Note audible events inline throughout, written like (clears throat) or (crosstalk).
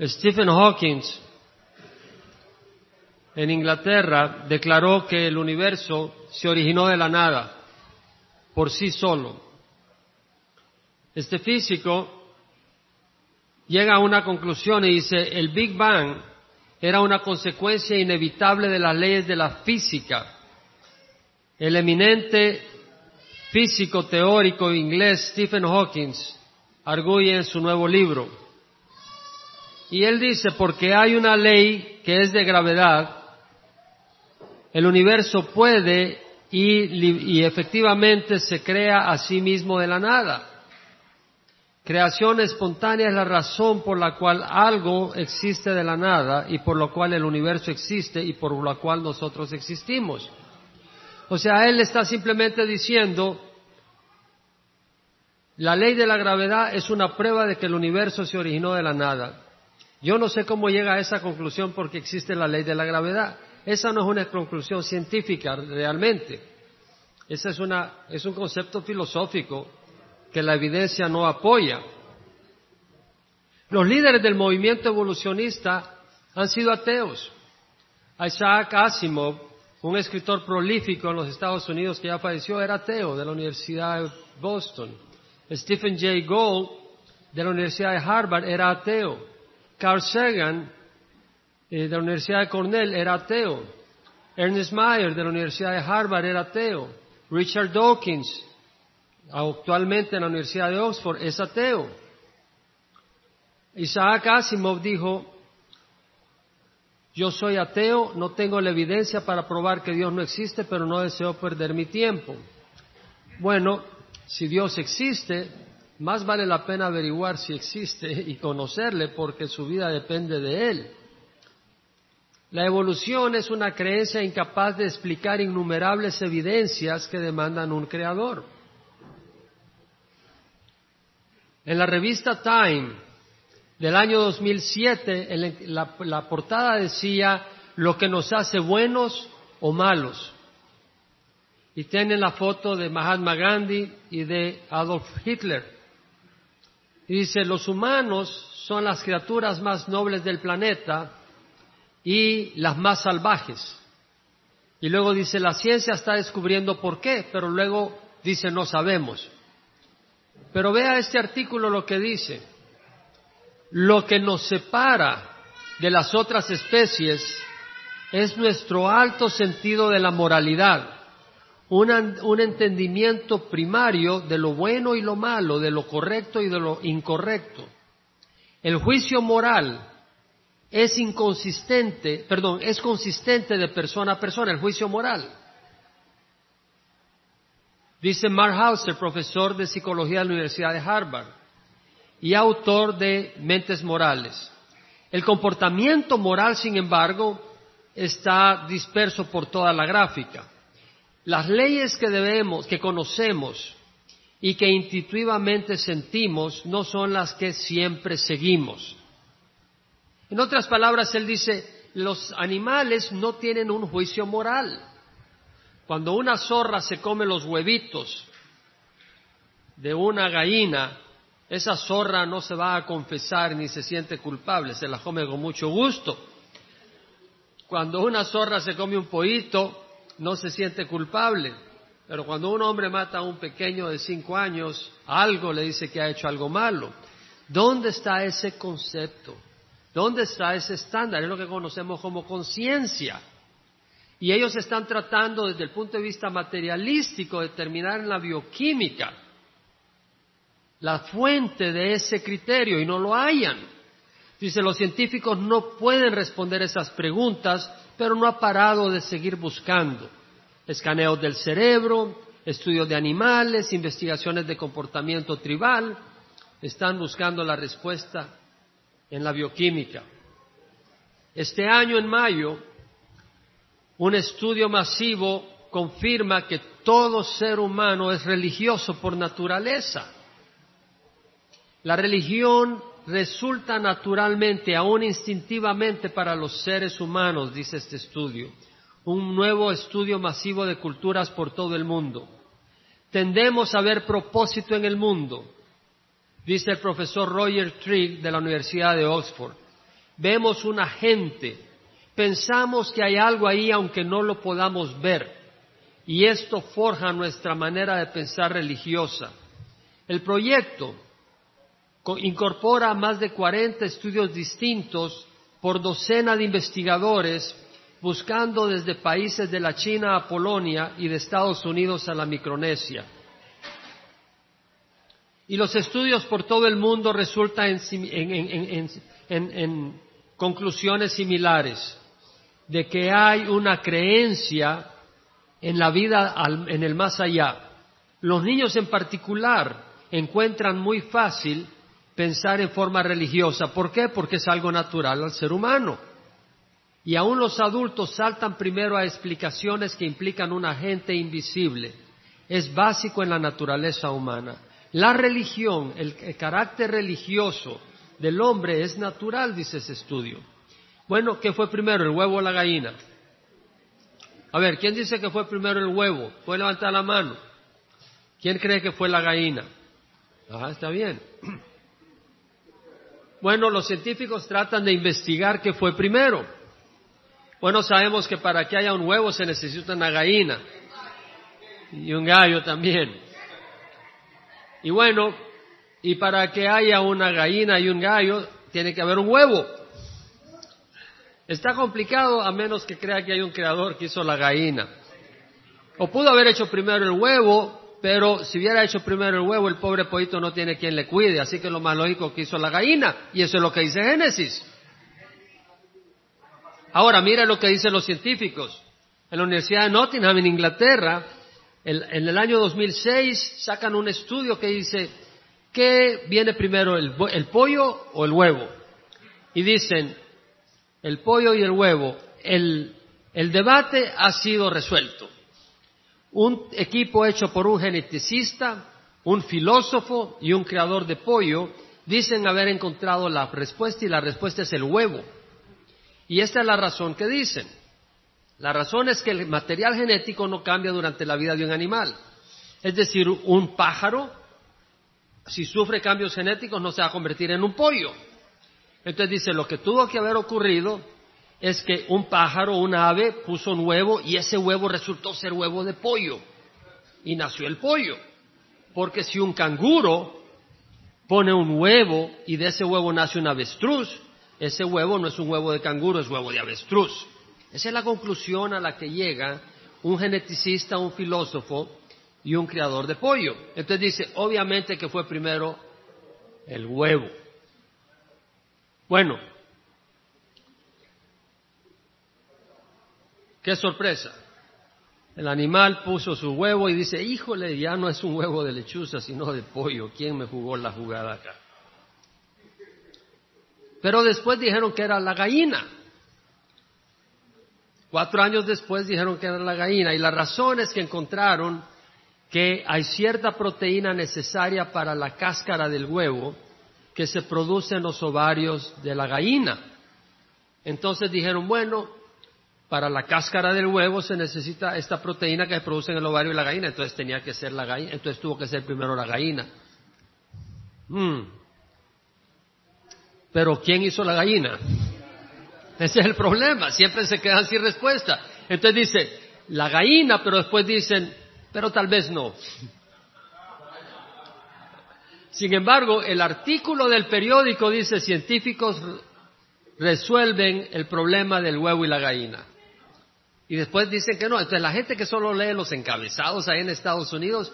Stephen Hawking en Inglaterra declaró que el universo se originó de la nada, por sí solo. Este físico llega a una conclusión y dice, el Big Bang era una consecuencia inevitable de las leyes de la física. El eminente físico teórico inglés Stephen Hawking arguye en su nuevo libro. Y él dice, porque hay una ley que es de gravedad, el universo puede y, efectivamente se crea a sí mismo de la nada. Creación espontánea es la razón por la cual algo existe de la nada y por lo cual el universo existe y por la cual nosotros existimos. O sea, él está simplemente diciendo, la ley de la gravedad es una prueba de que el universo se originó de la nada. Yo no sé cómo llega a esa conclusión porque existe la ley de la gravedad. Esa no es una conclusión científica realmente. Ese es, una, es un concepto filosófico que la evidencia no apoya. Los líderes del movimiento evolucionista han sido ateos. Isaac Asimov, un escritor prolífico en los Estados Unidos que ya falleció, era ateo de la Universidad de Boston. Stephen Jay Gould, de la Universidad de Harvard, era ateo. Carl Sagan, eh, de la Universidad de Cornell, era ateo. Ernest Meyer, de la Universidad de Harvard, era ateo. Richard Dawkins, actualmente en la Universidad de Oxford, es ateo. Isaac Asimov dijo, yo soy ateo, no tengo la evidencia para probar que Dios no existe, pero no deseo perder mi tiempo. Bueno, si Dios existe, más vale la pena averiguar si existe y conocerle porque su vida depende de Él. La evolución es una creencia incapaz de explicar innumerables evidencias que demandan un creador. En la revista Time del año 2007, la, la portada decía lo que nos hace buenos o malos. Y tienen la foto de Mahatma Gandhi y de Adolf Hitler. Y dice, los humanos son las criaturas más nobles del planeta y las más salvajes. Y luego dice, la ciencia está descubriendo por qué, pero luego dice, no sabemos. Pero vea este artículo lo que dice. Lo que nos separa de las otras especies es nuestro alto sentido de la moralidad, un, entendimiento primario de lo bueno y lo malo, de lo correcto y de lo incorrecto. El juicio moral es inconsistente, perdón, es consistente de persona a persona, el juicio moral. Dice Mark Hauser, profesor de psicología de la Universidad de Harvard y autor de Mentes Morales. El comportamiento moral, sin embargo, está disperso por toda la gráfica. Las leyes que debemos, que conocemos y que intuitivamente sentimos no son las que siempre seguimos. En otras palabras, él dice, los animales no tienen un juicio moral. Cuando una zorra se come los huevitos de una gallina, esa zorra no se va a confesar ni se siente culpable, se la come con mucho gusto. Cuando una zorra se come un pollito, no se siente culpable. Pero cuando un hombre mata a un pequeño de cinco años, algo le dice que ha hecho algo malo. ¿Dónde está ese concepto? ¿Dónde está ese estándar? Es lo que conocemos como conciencia. Y ellos están tratando desde el punto de vista materialístico de determinar en la bioquímica la fuente de ese criterio y no lo hayan. Dice, los científicos no pueden responder esas preguntas, pero no ha parado de seguir buscando. Escaneos del cerebro, estudios de animales, investigaciones de comportamiento tribal, están buscando la respuesta en la bioquímica. Este año, en mayo, un estudio masivo confirma que todo ser humano es religioso por naturaleza. La religión resulta naturalmente, aún instintivamente para los seres humanos, dice este estudio. Un nuevo estudio masivo de culturas por todo el mundo. Tendemos a ver propósito en el mundo, dice el profesor Roger Trigg de la Universidad de Oxford. vemos una gente, pensamos que hay algo ahí aunque no lo podamos ver, y esto forja nuestra manera de pensar religiosa. El proyecto incorpora más de 40 estudios distintos por docena de investigadores buscando desde países de la China a Polonia y de Estados Unidos a la Micronesia. Y los estudios por todo el mundo resultan en, conclusiones similares, de que hay una creencia en la vida en el más allá. Los niños en particular encuentran muy fácil pensar en forma religiosa. ¿Por qué? Porque es algo natural al ser humano. Y aún los adultos saltan primero a explicaciones que implican un agente invisible. Es básico en la naturaleza humana. La religión, el, carácter religioso del hombre es natural, dice ese estudio. Bueno, ¿qué fue primero, el huevo o la gallina? A ver, ¿quién dice que fue primero el huevo? Puede levantar la mano. ¿Quién cree que fue la gallina? Ah, está bien. Bueno, los científicos tratan de investigar qué fue primero. Bueno, sabemos que para que haya un huevo se necesita una gallina y un gallo también. Y bueno, y para que haya una gallina y un gallo, tiene que haber un huevo. Está complicado a menos que crea que hay un creador que hizo la gallina. O pudo haber hecho primero el huevo, pero si hubiera hecho primero el huevo, el pobre pollito no tiene quien le cuide, así que lo más lógico que hizo la gallina, y eso es lo que dice Génesis. Ahora, mira lo que dicen los científicos. En la Universidad de Nottingham, en Inglaterra, en el año 2006 sacan un estudio que dice, ¿qué viene primero, el, pollo o el huevo? Y dicen, el pollo y el huevo, el, el debate ha sido resuelto. Un equipo hecho por un geneticista, un filósofo y un creador de pollo dicen haber encontrado la respuesta y la respuesta es el huevo. Y esta es la razón que dicen. La razón es que el material genético no cambia durante la vida de un animal. Es decir, un pájaro, si sufre cambios genéticos, no se va a convertir en un pollo. Entonces dice, lo que tuvo que haber ocurrido es que un pájaro, un ave, puso un huevo y ese huevo resultó ser huevo de pollo. Y nació el pollo. Porque si un canguro pone un huevo y de ese huevo nace un avestruz, ese huevo no es un huevo de canguro, es huevo de avestruz. Esa es la conclusión a la que llega un geneticista, un filósofo y un criador de pollo. Entonces dice, obviamente que fue primero el huevo. Bueno, qué sorpresa. El animal puso su huevo y dice, híjole, ya no es un huevo de lechuza, sino de pollo. ¿Quién me jugó la jugada acá? Pero después dijeron que era la gallina. Cuatro años después dijeron que era la gallina y la razón es que encontraron que hay cierta proteína necesaria para la cáscara del huevo que se produce en los ovarios de la gallina. Entonces dijeron, bueno, para la cáscara del huevo se necesita esta proteína que se produce en el ovario de la gallina, entonces tenía que ser la gallina, entonces tuvo que ser primero la gallina. Hmm. Pero ¿quién hizo la gallina? Ese es el problema, siempre se quedan sin respuesta. Entonces dice, la gallina, pero después dicen, pero tal vez no. Sin embargo, el artículo del periódico dice, científicos resuelven el problema del huevo y la gallina. Y después dicen que no. Entonces la gente que solo lee los encabezados ahí en Estados Unidos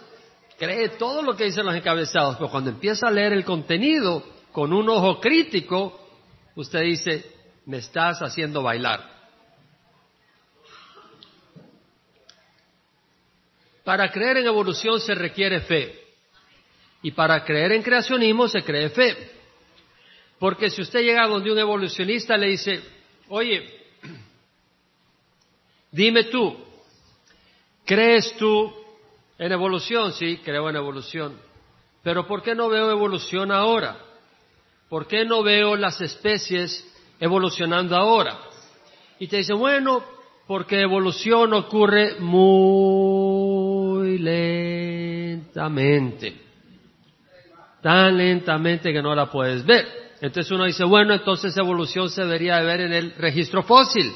cree todo lo que dicen los encabezados, pero cuando empieza a leer el contenido con un ojo crítico, usted dice, me estás haciendo bailar. Para creer en evolución se requiere fe. Y para creer en creacionismo se cree fe. Porque si usted llega donde un evolucionista le dice, oye, dime tú, ¿crees tú en evolución? Sí, creo en evolución. Pero ¿por qué no veo evolución ahora? ¿Por qué no veo las especies evolucionando ahora? Y te dice, bueno, porque evolución ocurre muy lentamente, tan lentamente que no la puedes ver. Entonces uno dice, bueno, entonces evolución se debería de ver en el registro fósil,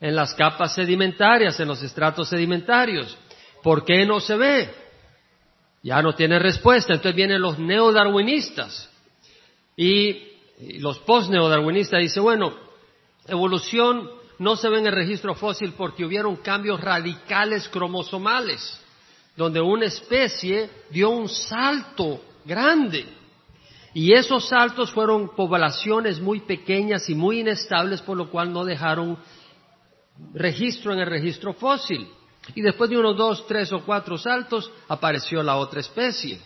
en las capas sedimentarias, en los estratos sedimentarios. ¿Por qué no se ve? Ya no tiene respuesta. Entonces vienen los neodarwinistas y, los post-neodarwinistas dicen, bueno, evolución no se ve en el registro fósil porque hubieron cambios radicales cromosomales, donde una especie dio un salto grande. Y esos saltos fueron poblaciones muy pequeñas y muy inestables, por lo cual no dejaron registro en el registro fósil. Y después de unos dos, tres o cuatro saltos apareció la otra especie.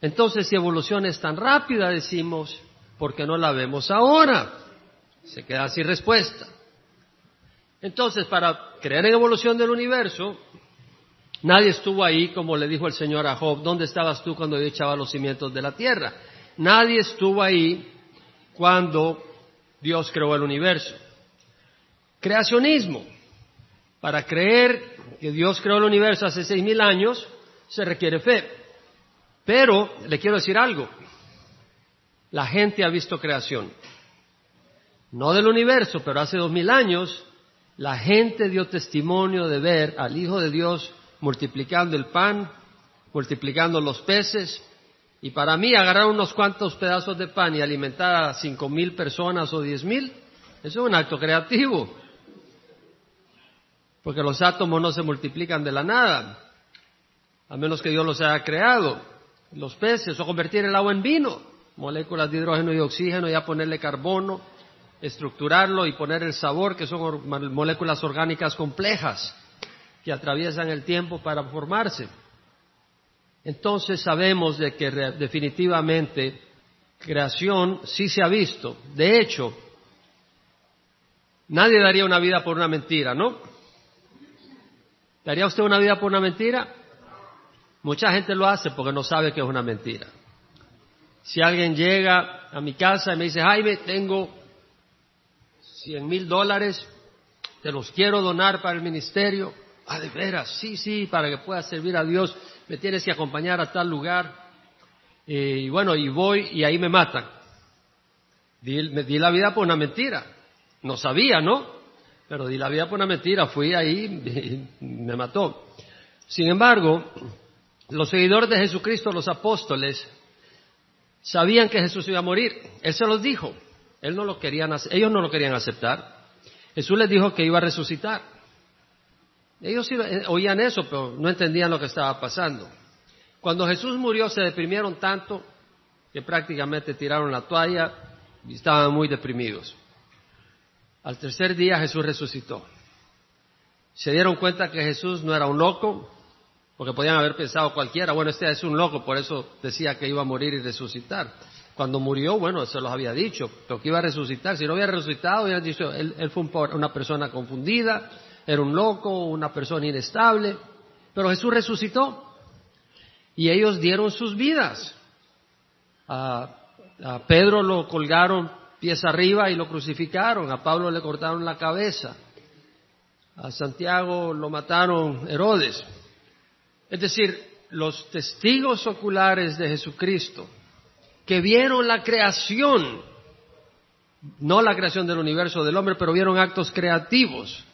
Entonces, si evolución es tan rápida, decimos, ¿por qué no la vemos ahora? Se queda sin respuesta. Entonces, para creer en evolución del universo, nadie estuvo ahí, como le dijo el Señor a Job, ¿dónde estabas tú cuando yo echaba los cimientos de la tierra? Nadie estuvo ahí cuando Dios creó el universo. Creacionismo. Para creer que Dios creó el universo hace seis mil años, se requiere fe. Pero, le quiero decir algo, la gente ha visto creación. No del universo, pero hace dos mil años la gente dio testimonio de ver al Hijo de Dios multiplicando el pan, multiplicando los peces, y para mí agarrar unos cuantos pedazos de pan y alimentar a cinco mil personas o diez mil, eso es un acto creativo. Porque los átomos no se multiplican de la nada, a menos que Dios los haya creado. Los peces, o convertir el agua en vino, moléculas de hidrógeno y oxígeno, ya ponerle carbono, estructurarlo y poner el sabor, que son moléculas orgánicas complejas que atraviesan el tiempo para formarse. Entonces sabemos de que definitivamente creación sí se ha visto. De hecho, nadie daría una vida por una mentira, ¿no? ¿Daría usted una vida por una mentira? Mucha gente lo hace porque no sabe que es una mentira. Si alguien llega a mi casa y me dice, Jaime, tengo cien mil dólares, te los quiero donar para el ministerio. Ah, de veras, sí, sí, para que pueda servir a Dios, me tienes que acompañar a tal lugar. Eh, y bueno, y voy y ahí me matan. Me di la vida por una mentira. No sabía, ¿no? Pero di la vida por una mentira, fui ahí y (laughs) me mató. Sin embargo, los seguidores de Jesucristo, los apóstoles, sabían que Jesús iba a morir. Él se los dijo. Él no lo querían, ellos no lo querían aceptar. Jesús les dijo que iba a resucitar. Ellos eh, oían eso, pero no entendían lo que estaba pasando. Cuando Jesús murió se deprimieron tanto que prácticamente tiraron la toalla y estaban muy deprimidos. Al tercer día Jesús resucitó. Se dieron cuenta que Jesús no era un loco, porque podían haber pensado cualquiera, bueno, este es un loco, por eso decía que iba a morir y resucitar. Cuando murió, bueno, se los había dicho, pero que iba a resucitar. Si no había resucitado, hubieran dicho, él, fue una persona confundida, era un loco, una persona inestable. Pero Jesús resucitó y ellos dieron sus vidas. A Pedro lo colgaron pies arriba y lo crucificaron. A Pablo le cortaron la cabeza. A Santiago lo mataron Herodes. Es decir, los testigos oculares de Jesucristo que vieron la creación, no la creación del universo del hombre, pero vieron actos creativos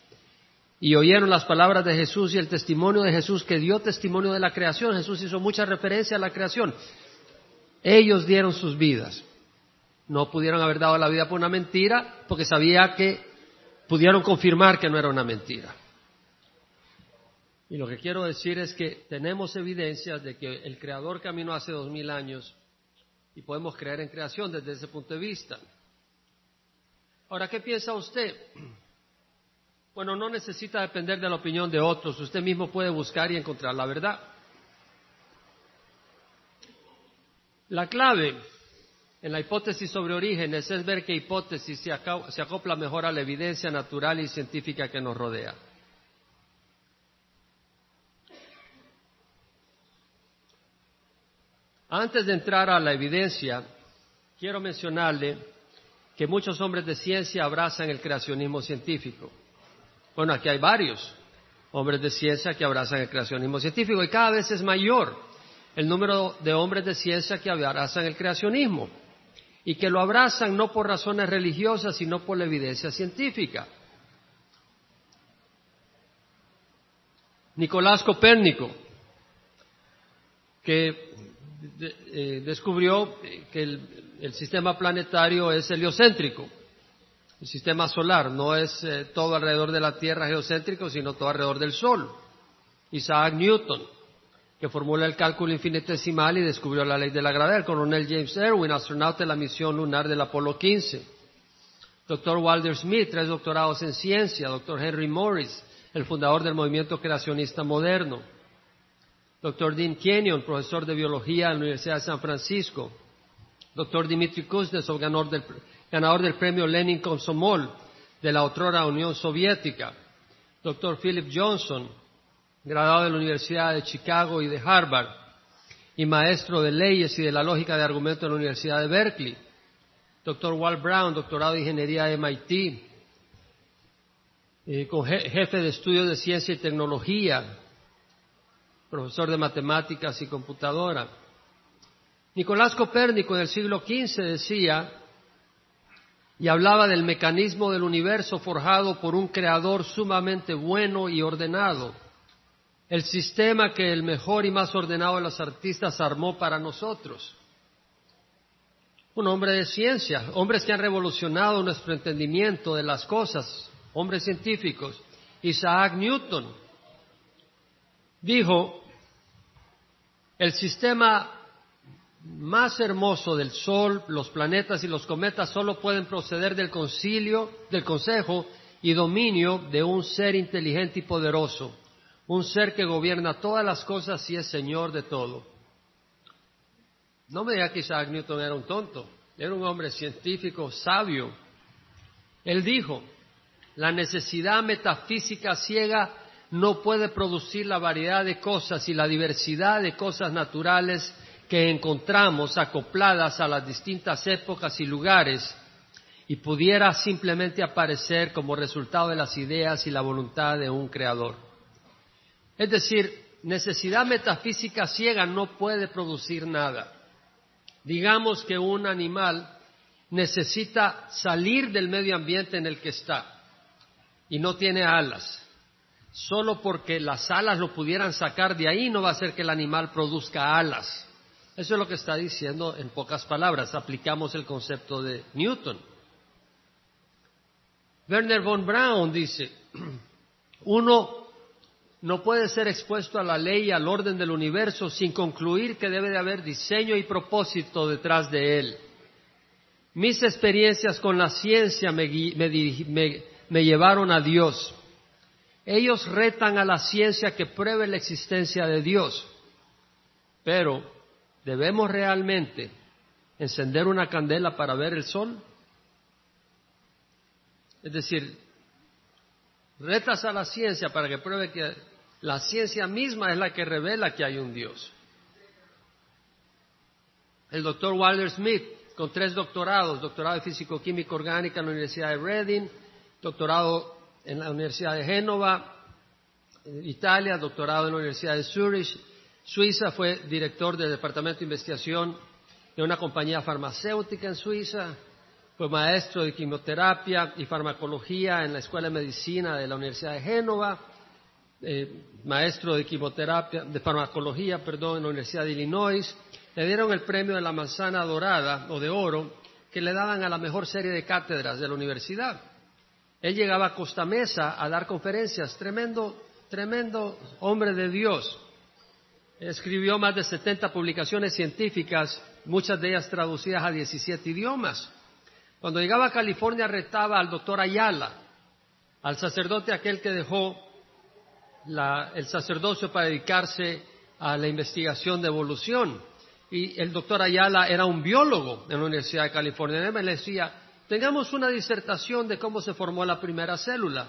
y oyeron las palabras de Jesús y el testimonio de Jesús que dio testimonio de la creación. Jesús hizo mucha referencia a la creación. Ellos dieron sus vidas. No pudieron haber dado la vida por una mentira porque sabía que pudieron confirmar que no era una mentira. Y lo que quiero decir es que tenemos evidencias de que el Creador caminó hace dos mil años y podemos creer en creación desde ese punto de vista. Ahora, ¿qué piensa usted? Bueno, no necesita depender de la opinión de otros, usted mismo puede buscar y encontrar la verdad. La clave en la hipótesis sobre orígenes es ver qué hipótesis se, acopla mejor a la evidencia natural y científica que nos rodea. Antes de entrar a la evidencia, quiero mencionarle que muchos hombres de ciencia abrazan el creacionismo científico. Bueno, aquí hay varios hombres de ciencia que abrazan el creacionismo científico y cada vez es mayor el número de hombres de ciencia que abrazan el creacionismo. Y que lo abrazan no por razones religiosas, sino por la evidencia científica. Nicolás Copérnico, que eh, descubrió que el, sistema planetario es heliocéntrico, el sistema solar, no es eh, todo alrededor de la Tierra geocéntrico, sino todo alrededor del Sol. Isaac Newton, que formula el cálculo infinitesimal y descubrió la ley de la gravedad, el coronel James Irwin, astronauta de la misión lunar del Apolo 15. Doctor Walter Smith, tres doctorados en ciencia. Doctor Henry Morris, el fundador del movimiento creacionista moderno. Doctor Dean Kenyon, profesor de biología en la Universidad de San Francisco. Doctor Dmitry Kuznetsov, ganador del, ganador del premio Lenin Komsomol de la otrora Unión Soviética. Doctor Philip Johnson, graduado de la Universidad de Chicago y de Harvard, y maestro de leyes y de la lógica de argumento en la Universidad de Berkeley. Doctor Walt Brown, doctorado de ingeniería de MIT, eh, jefe de estudios de ciencia y tecnología, profesor de matemáticas y computadora. Nicolás Copérnico en el siglo XV decía y hablaba del mecanismo del universo forjado por un creador sumamente bueno y ordenado el sistema que el mejor y más ordenado de los artistas armó para nosotros. Un hombre de ciencia, hombres que han revolucionado nuestro entendimiento de las cosas, hombres científicos. Isaac Newton dijo, el sistema más hermoso del Sol, los planetas y los cometas solo pueden proceder del concilio, del consejo y dominio de un ser inteligente y poderoso un ser que gobierna todas las cosas y es Señor de todo. No me diga que Isaac Newton era un tonto, era un hombre científico, sabio. Él dijo, la necesidad metafísica ciega no puede producir la variedad de cosas y la diversidad de cosas naturales que encontramos acopladas a las distintas épocas y lugares y pudiera simplemente aparecer como resultado de las ideas y la voluntad de un creador. Es decir, necesidad metafísica ciega no puede producir nada. Digamos que un animal necesita salir del medio ambiente en el que está y no tiene alas. Solo porque las alas lo pudieran sacar de ahí no va a hacer que el animal produzca alas. Eso es lo que está diciendo en pocas palabras. Aplicamos el concepto de Newton. Werner von Braun dice, (clears throat) uno no puede ser expuesto a la ley y al orden del universo sin concluir que debe de haber diseño y propósito detrás de él. Mis experiencias con la ciencia me, llevaron a Dios. Ellos retan a la ciencia que pruebe la existencia de Dios. Pero, ¿debemos realmente encender una candela para ver el sol? Es decir, retas a la ciencia para que pruebe que la ciencia misma es la que revela que hay un Dios. El doctor Walter Smith, con tres doctorados, doctorado de Físico-Química Orgánica en la Universidad de Reading, doctorado en la Universidad de Génova, Italia, doctorado en la Universidad de Zurich, Suiza, fue director del Departamento de Investigación de una compañía farmacéutica en Suiza, fue maestro de quimioterapia y farmacología en la Escuela de Medicina de la Universidad de Génova, eh, maestro de quimioterapia, de farmacología, perdón, en la Universidad de Illinois, le dieron el premio de la manzana dorada o de oro que le daban a la mejor serie de cátedras de la universidad. Él llegaba a Costa Mesa a dar conferencias, tremendo, tremendo hombre de Dios. Escribió más de 70 publicaciones científicas, muchas de ellas traducidas a 17 idiomas. Cuando llegaba a California retaba al doctor Ayala, al sacerdote aquel que dejó el sacerdocio para dedicarse a la investigación de evolución. Y el doctor Ayala era un biólogo en la Universidad de California. Él me decía, tengamos una disertación de cómo se formó la primera célula.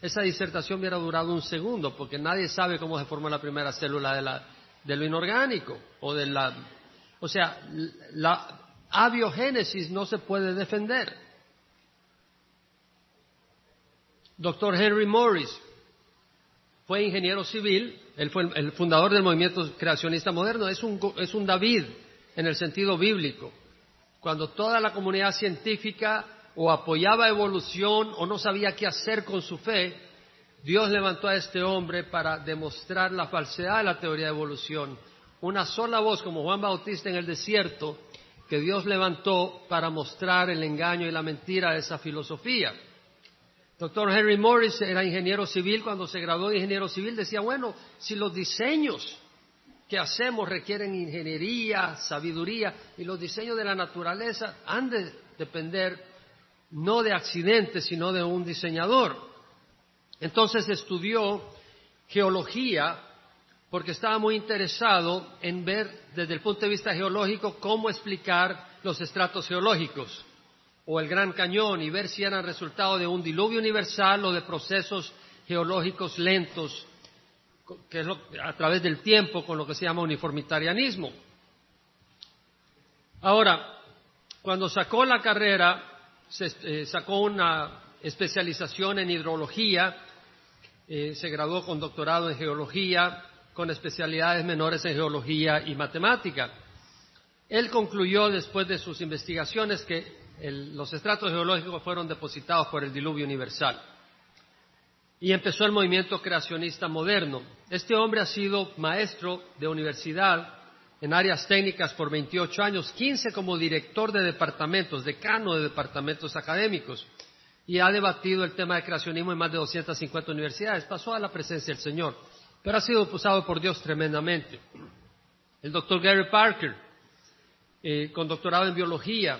Esa disertación hubiera durado un segundo, porque nadie sabe cómo se formó la primera célula de, la, de lo inorgánico. O, de la, o sea, la abiogénesis no se puede defender. Doctor Henry Morris, fue ingeniero civil, él fue el fundador del movimiento creacionista moderno, es un, es un David en el sentido bíblico. cuando toda la comunidad científica o apoyaba evolución o no sabía qué hacer con su fe, Dios levantó a este hombre para demostrar la falsedad de la teoría de evolución. Una sola voz, como Juan Bautista en el desierto, que Dios levantó para mostrar el engaño y la mentira de esa filosofía. Doctor Henry Morris era ingeniero civil, cuando se graduó de ingeniero civil decía, bueno, si los diseños que hacemos requieren ingeniería, sabiduría, y los diseños de la naturaleza han de depender no de accidentes, sino de un diseñador. Entonces estudió geología porque estaba muy interesado en ver desde el punto de vista geológico cómo explicar los estratos geológicos o el Gran Cañón y ver si eran resultado de un diluvio universal o de procesos geológicos lentos que es a través del tiempo con lo que se llama uniformitarianismo. Ahora, cuando sacó la carrera, se, eh, sacó una especialización en hidrología, eh, se graduó con doctorado en geología, con especialidades menores en geología y matemática. Él concluyó después de sus investigaciones que los estratos geológicos fueron depositados por el diluvio universal. Y empezó el movimiento creacionista moderno. Este hombre ha sido maestro de universidad en áreas técnicas por 28 años, 15 como director de departamentos, decano de departamentos académicos, y ha debatido el tema de creacionismo en más de 250 universidades. Pasó a la presencia del Señor, pero ha sido usado por Dios tremendamente. El doctor Gary Parker, eh, con doctorado en biología,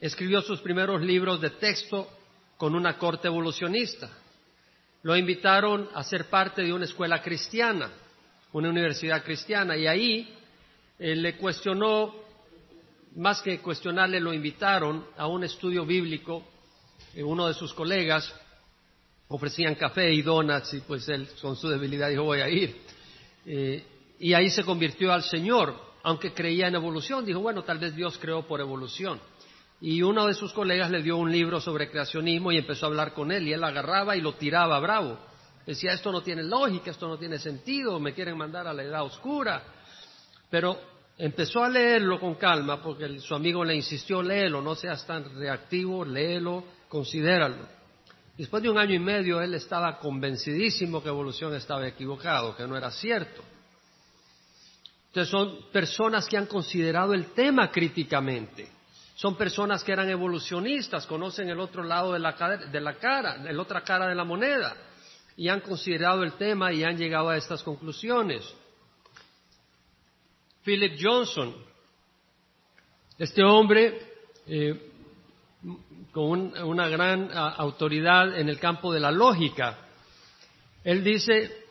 escribió sus primeros libros de texto con una corte evolucionista. Lo invitaron a ser parte de una escuela cristiana, una universidad cristiana, y ahí eh, le cuestionó, más que cuestionarle, lo invitaron a un estudio bíblico. Eh, uno de sus colegas ofrecían café y donuts, y pues él, con su debilidad, dijo: Voy a ir. Eh, y ahí se convirtió al Señor, aunque creía en evolución. Dijo: Bueno, tal vez Dios creó por evolución y uno de sus colegas le dio un libro sobre creacionismo y empezó a hablar con él y él agarraba y lo tiraba bravo. Decía, esto no tiene lógica, esto no tiene sentido, me quieren mandar a la edad oscura. Pero empezó a leerlo con calma porque su amigo le insistió, léelo, no seas tan reactivo, léelo, considéralo. Después de un año y medio él estaba convencidísimo que evolución estaba equivocado, que no era cierto. Entonces son personas que han considerado el tema críticamente son personas que eran evolucionistas, conocen el otro lado de la, de la cara, la otra cara de la moneda, y han considerado el tema y han llegado a estas conclusiones. Philip Johnson, este hombre eh, con una gran autoridad en el campo de la lógica, él dice,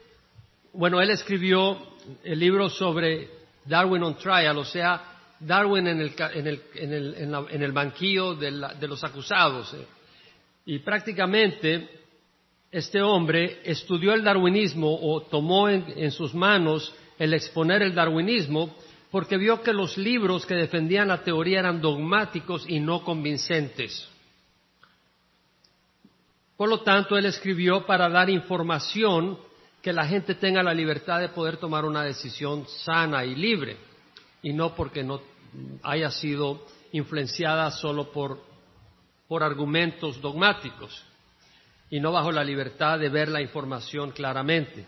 bueno, él escribió el libro sobre Darwin on Trial, o sea, Darwin en el, banquillo de, los acusados. Eh. Y prácticamente este hombre estudió el darwinismo o tomó en, sus manos el exponer el darwinismo porque vio que los libros que defendían la teoría eran dogmáticos y no convincentes. Por lo tanto, él escribió para dar información que la gente tenga la libertad de poder tomar una decisión sana y libre y no porque no haya sido influenciada solo por, argumentos dogmáticos y no bajo la libertad de ver la información claramente.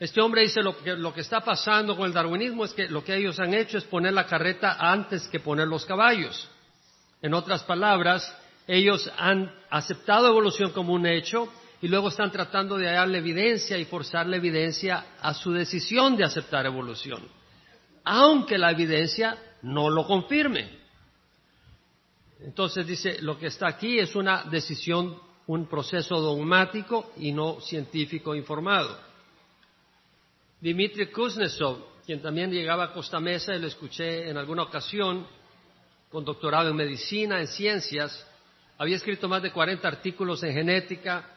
Este hombre dice lo que, lo que está pasando con el darwinismo es que lo que ellos han hecho es poner la carreta antes que poner los caballos. En otras palabras, ellos han aceptado evolución como un hecho y luego están tratando de hallarle evidencia y forzar la evidencia a su decisión de aceptar evolución aunque la evidencia no lo confirme. Entonces dice, lo que está aquí es una decisión, un proceso dogmático y no científico informado. Dimitri Kuznetsov, quien también llegaba a Costa Mesa y lo escuché en alguna ocasión, con doctorado en medicina, en ciencias, había escrito más de 40 artículos en genética,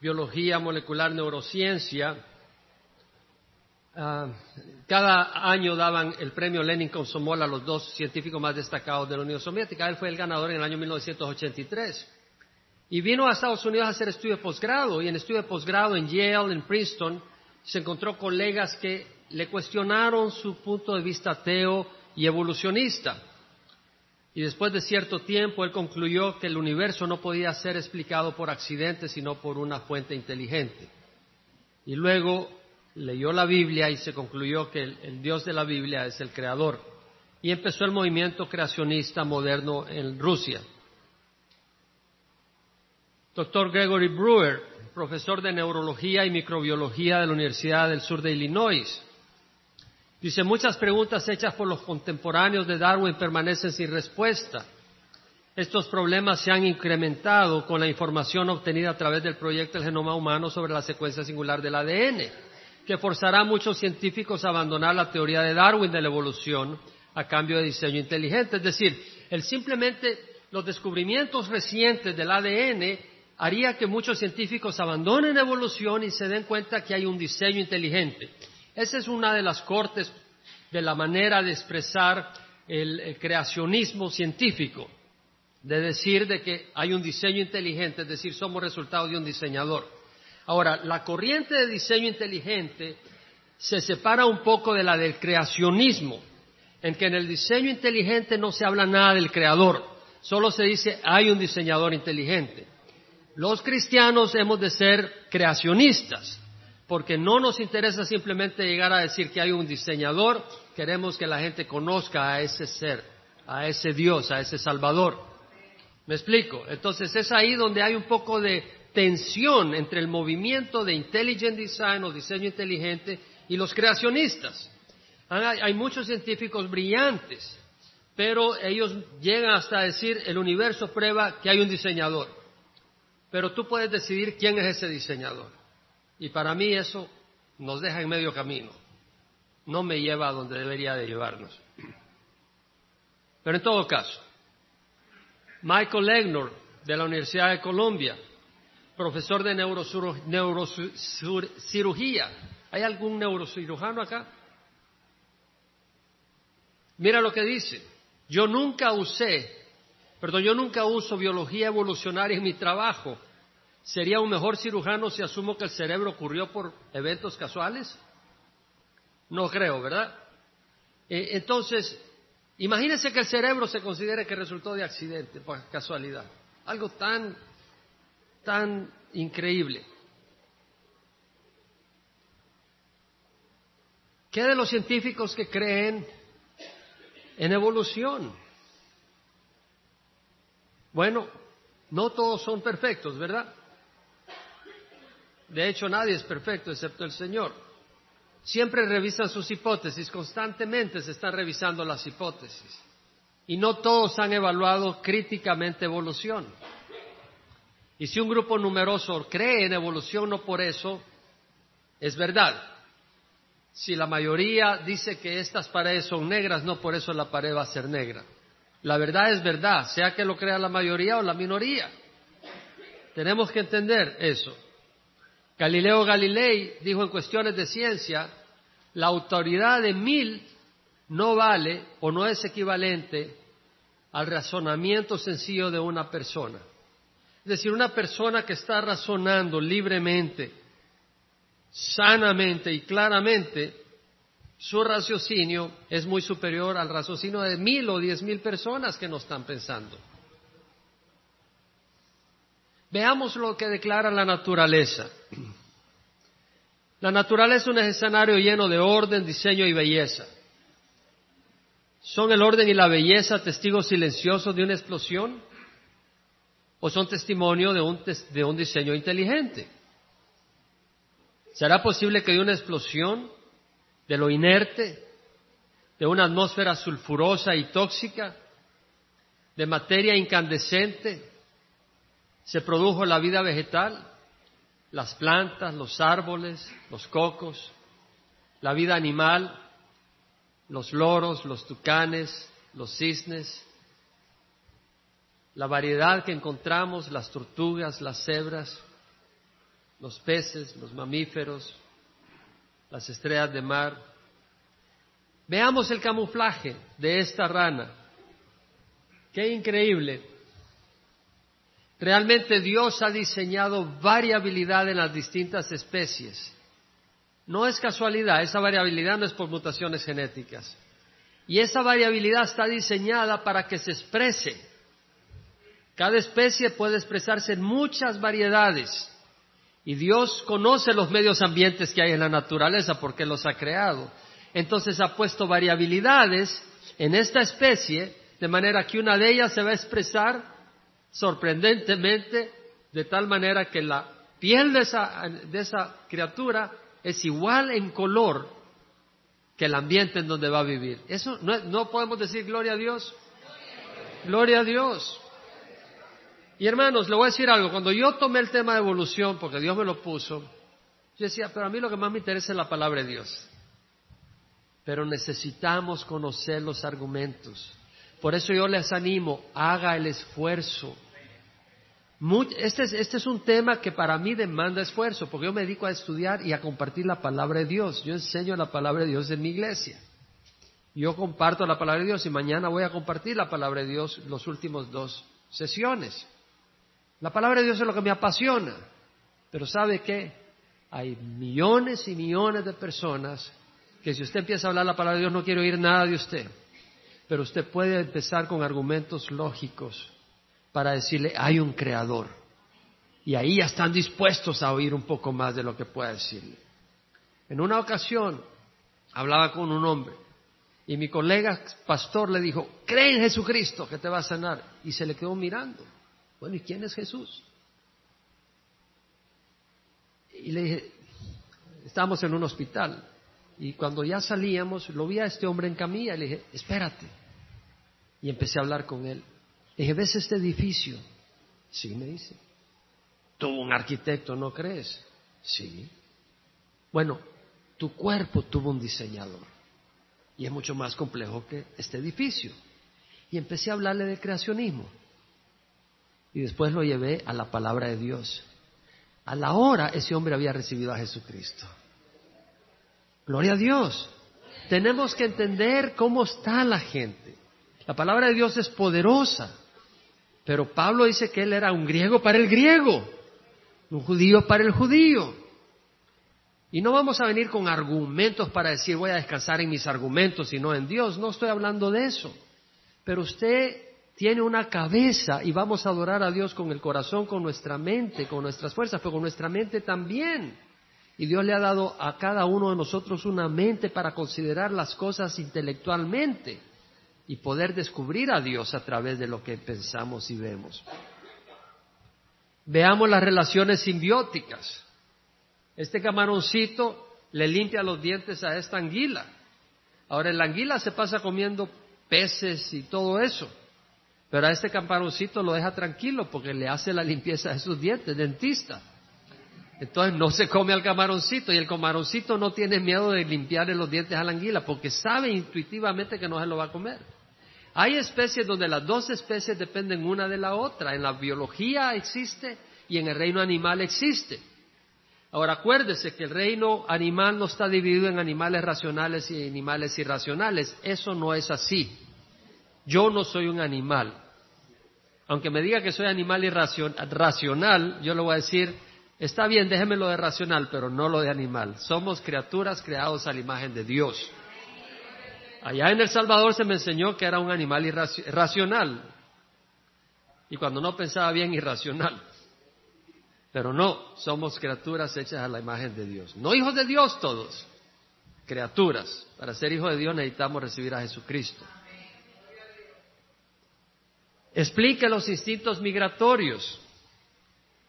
biología molecular, neurociencia, Ah, cada año daban el premio Lenin Komsomol a los dos científicos más destacados de la Unión Soviética. Él fue el ganador en el año 1983. Y vino a Estados Unidos a hacer estudio de posgrado. Y en estudio de posgrado en Yale, en Princeton, se encontró colegas que le cuestionaron su punto de vista ateo y evolucionista. Y después de cierto tiempo, él concluyó que el universo no podía ser explicado por accidente, sino por una fuente inteligente. Y luego leyó la Biblia y se concluyó que el, Dios de la Biblia es el creador. Y empezó el movimiento creacionista moderno en Rusia. Doctor Gregory Brewer, profesor de neurología y microbiología de la Universidad del Sur de Illinois, Dice, muchas preguntas hechas por los contemporáneos de Darwin permanecen sin respuesta. Estos problemas se han incrementado con la información obtenida a través del proyecto del genoma humano sobre la secuencia singular del ADN, que forzará a muchos científicos a abandonar la teoría de Darwin de la evolución a cambio de diseño inteligente. Es decir, el simplemente los descubrimientos recientes del ADN haría que muchos científicos abandonen la evolución y se den cuenta que hay un diseño inteligente. Esa es una de las cortes de la manera de expresar el, creacionismo científico, de decir de que hay un diseño inteligente, es decir, somos resultado de un diseñador. Ahora, la corriente de diseño inteligente se separa un poco de la del creacionismo, en que en el diseño inteligente no se habla nada del creador, solo se dice hay un diseñador inteligente. Los cristianos hemos de ser creacionistas, porque no nos interesa simplemente llegar a decir que hay un diseñador, queremos que la gente conozca a ese ser, a ese Dios, a ese Salvador. ¿Me explico? Entonces es ahí donde hay un poco de tensión entre el movimiento de intelligent design o diseño inteligente y los creacionistas. Hay, muchos científicos brillantes, pero ellos llegan hasta decir el universo prueba que hay un diseñador. Pero tú puedes decidir quién es ese diseñador. Y para mí eso nos deja en medio camino. No me lleva a donde debería de llevarnos. Pero en todo caso, Michael Legnor, de la Universidad de Colombia, profesor de neurocirugía. ¿Hay algún neurocirujano acá? Mira lo que dice. Yo nunca usé, perdón, yo nunca uso biología evolucionaria en mi trabajo ¿Sería un mejor cirujano si asumo que el cerebro ocurrió por eventos casuales? No creo, ¿verdad? Eh, entonces, imagínense que el cerebro se considere que resultó de accidente, por casualidad. Algo tan, tan increíble. ¿Qué de los científicos que creen en evolución? Bueno, no todos son perfectos, ¿verdad? De hecho, nadie es perfecto excepto el Señor. Siempre revisan sus hipótesis, constantemente se están revisando las hipótesis. Y no todos han evaluado críticamente evolución. Y si un grupo numeroso cree en evolución, no por eso es verdad. Si la mayoría dice que estas paredes son negras, no por eso la pared va a ser negra. La verdad es verdad, sea que lo crea la mayoría o la minoría. Tenemos que entender eso. Galileo Galilei dijo en cuestiones de ciencia, la autoridad de mil no vale o no es equivalente al razonamiento sencillo de una persona. Es decir, una persona que está razonando libremente, sanamente y claramente, su raciocinio es muy superior al raciocinio de mil o diez mil personas que no están pensando. Veamos lo que declara la naturaleza. La naturaleza es un escenario lleno de orden, diseño y belleza. ¿Son el orden y la belleza testigos silenciosos de una explosión? ¿O son testimonio de un, de un diseño inteligente? ¿Será posible que de una explosión, de lo inerte, de una atmósfera sulfurosa y tóxica, de materia incandescente, se produjo la vida vegetal, las plantas, los árboles, los cocos, la vida animal, los loros, los tucanes, los cisnes, la variedad que encontramos, las tortugas, las cebras, los peces, los mamíferos, las estrellas de mar. Veamos el camuflaje de esta rana. Qué increíble. Realmente Dios ha diseñado variabilidad en las distintas especies. No es casualidad, esa variabilidad no es por mutaciones genéticas. Y esa variabilidad está diseñada para que se exprese. Cada especie puede expresarse en muchas variedades. Y Dios conoce los medios ambientes que hay en la naturaleza porque los ha creado. Entonces ha puesto variabilidades en esta especie de manera que una de ellas se va a expresar sorprendentemente de tal manera que la piel de esa, de esa criatura es igual en color que el ambiente en donde va a vivir. Eso no, no podemos decir gloria a Dios. Gloria a Dios. Y hermanos, le voy a decir algo. Cuando yo tomé el tema de evolución, porque Dios me lo puso, yo decía, pero a mí lo que más me interesa es la palabra de Dios. Pero necesitamos conocer los argumentos. Por eso yo les animo, haga el esfuerzo este, este es, un tema que para mí demanda esfuerzo, porque yo me dedico a estudiar y a compartir la palabra de Dios. Yo enseño la palabra de Dios en mi iglesia. Yo comparto la palabra de Dios y mañana voy a compartir la palabra de Dios los últimos dos sesiones. La palabra de Dios es lo que me apasiona. Pero ¿sabe qué? Hay millones y millones de personas que si usted empieza a hablar la palabra de Dios no quiere oír nada de usted. Pero usted puede empezar con argumentos lógicos para decirle, hay un creador. Y ahí ya están dispuestos a oír un poco más de lo que pueda decirle. En una ocasión hablaba con un hombre y mi colega pastor le dijo, cree en Jesucristo que te va a sanar. Y se le quedó mirando. Bueno, ¿y quién es Jesús? Y le dije, estábamos en un hospital. Y cuando ya salíamos, lo vi a este hombre en camilla y le dije, espérate. Y empecé a hablar con él. Dije, ¿ves este edificio? Sí, me dice. Tuvo un arquitecto, ¿no crees? Sí. Bueno, tu cuerpo tuvo un diseñador y es mucho más complejo que este edificio. Y empecé a hablarle de creacionismo. Y después lo llevé a la palabra de Dios. A la hora ese hombre había recibido a Jesucristo. Gloria a Dios. Tenemos que entender cómo está la gente. La palabra de Dios es poderosa. Pero Pablo dice que él era un griego para el griego, un judío para el judío. Y no vamos a venir con argumentos para decir voy a descansar en mis argumentos y no en Dios. No estoy hablando de eso. Pero usted tiene una cabeza y vamos a adorar a Dios con el corazón, con nuestra mente, con nuestras fuerzas, pero con nuestra mente también. Y Dios le ha dado a cada uno de nosotros una mente para considerar las cosas intelectualmente y poder descubrir a Dios a través de lo que pensamos y vemos. Veamos las relaciones simbióticas. Este camaroncito le limpia los dientes a esta anguila. Ahora, la anguila se pasa comiendo peces y todo eso, pero a este camaroncito lo deja tranquilo porque le hace la limpieza de sus dientes, dentista. Entonces no se come al camaroncito y el camaroncito no tiene miedo de limpiarle los dientes a la anguila porque sabe intuitivamente que no se lo va a comer. Hay especies donde las dos especies dependen una de la otra. En la biología existe y en el reino animal existe. Ahora acuérdese que el reino animal no está dividido en animales racionales y animales irracionales. Eso no es así. Yo no soy un animal. Aunque me diga que soy animal irracional, yo le voy a decir, está bien, déjeme lo de racional, pero no lo de animal. Somos criaturas creados a la imagen de Dios. Allá en El Salvador se me enseñó que era un animal irracional. Y cuando no pensaba bien, irracional. Pero no, somos criaturas hechas a la imagen de Dios. No hijos de Dios todos, criaturas. Para ser hijos de Dios necesitamos recibir a Jesucristo. Explica los instintos migratorios.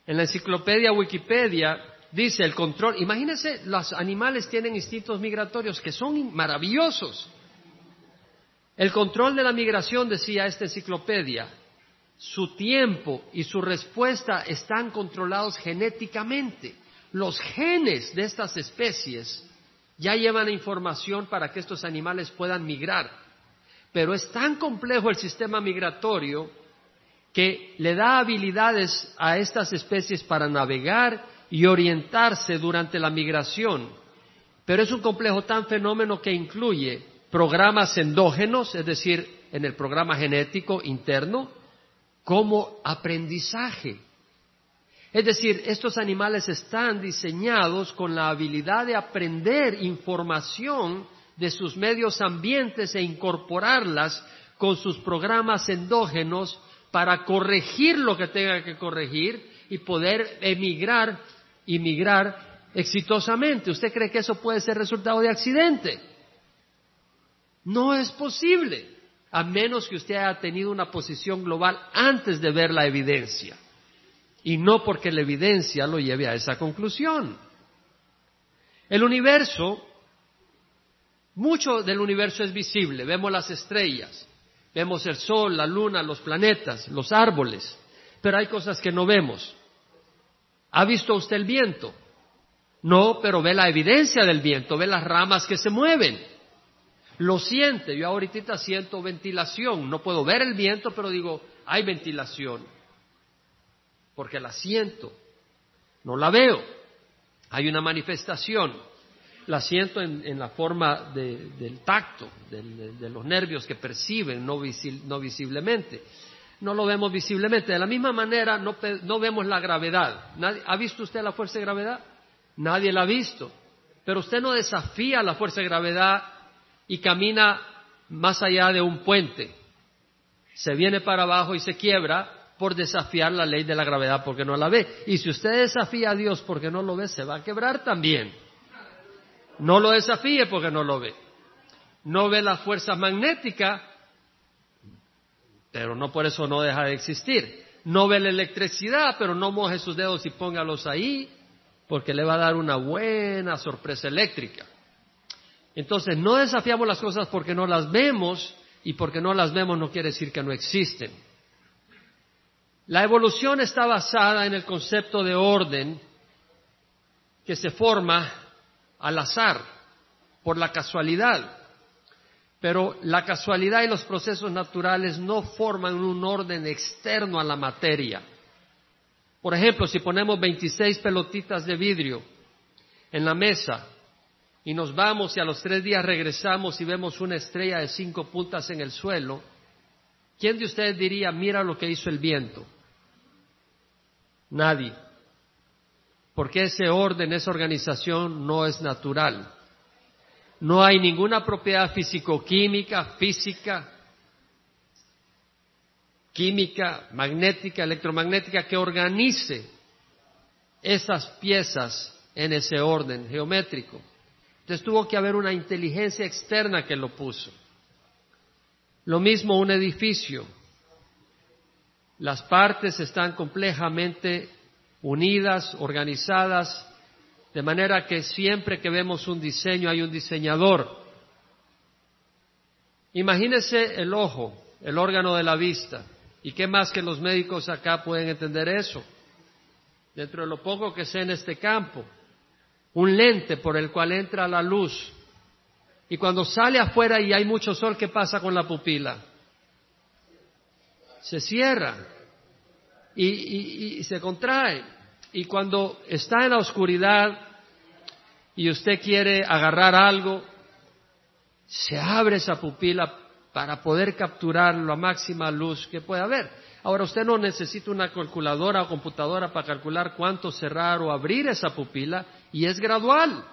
En la enciclopedia Wikipedia dice el control. Imagínense, los animales tienen instintos migratorios que son maravillosos. El control de la migración, decía esta enciclopedia, su tiempo y su respuesta están controlados genéticamente. Los genes de estas especies ya llevan información para que estos animales puedan migrar. Pero es tan complejo el sistema migratorio que le da habilidades a estas especies para navegar y orientarse durante la migración. Pero es un complejo tan fenómeno que incluye programas endógenos, es decir, en el programa genético interno, como aprendizaje. Es decir, estos animales están diseñados con la habilidad de aprender información de sus medios ambientes e incorporarlas con sus programas endógenos para corregir lo que tenga que corregir y poder emigrar y migrar exitosamente. ¿Usted cree que eso puede ser resultado de accidente? No es posible, a menos que usted haya tenido una posición global antes de ver la evidencia. Y no porque la evidencia lo lleve a esa conclusión. El universo, mucho del universo es visible. Vemos las estrellas, vemos el sol, la luna, los planetas, los árboles, pero hay cosas que no vemos. ¿Ha visto usted el viento? No, pero ve la evidencia del viento, ve las ramas que se mueven. Lo siente, yo ahorita siento ventilación, no puedo ver el viento, pero digo, hay ventilación, porque la siento, no la veo, hay una manifestación, la siento en, la forma del tacto, de, los nervios que perciben, no, visiblemente. No lo vemos visiblemente. De la misma manera, no, no vemos la gravedad. ¿Ha visto usted la fuerza de gravedad? Nadie la ha visto. Pero usted no desafía la fuerza de gravedad y camina más allá de un puente. Se viene para abajo y se quiebra por desafiar la ley de la gravedad porque no la ve. Y si usted desafía a Dios porque no lo ve, se va a quebrar también. No lo desafíe porque no lo ve. No ve la fuerza magnética, pero no por eso no deja de existir. No ve la electricidad, pero no moje sus dedos y póngalos ahí porque le va a dar una buena sorpresa eléctrica. Entonces, no desafiamos las cosas porque no las vemos y porque no las vemos no quiere decir que no existen. La evolución está basada en el concepto de orden que se forma al azar, por la casualidad. Pero la casualidad y los procesos naturales no forman un orden externo a la materia. Por ejemplo, si ponemos 26 pelotitas de vidrio en la mesa y nos vamos y a los tres días regresamos y vemos una estrella de cinco puntas en el suelo, ¿quién de ustedes diría, mira lo que hizo el viento? Nadie. Porque ese orden, esa organización no es natural. No hay ninguna propiedad físico-química, física, química, magnética, electromagnética que organice esas piezas en ese orden geométrico. Entonces tuvo que haber una inteligencia externa que lo puso. Lo mismo un edificio. Las partes están complejamente unidas, organizadas, de manera que siempre que vemos un diseño hay un diseñador. Imagínese el ojo, el órgano de la vista. ¿Y qué más que los médicos acá pueden entender eso? Dentro de lo poco que sé en este campo, un lente por el cual entra la luz. Y cuando sale afuera y hay mucho sol, ¿qué pasa con la pupila? Se cierra y, se contrae. Y cuando está en la oscuridad y usted quiere agarrar algo, se abre esa pupila para poder capturar la máxima luz que pueda haber. Ahora usted no necesita una calculadora o computadora para calcular cuánto cerrar o abrir esa pupila y es gradual.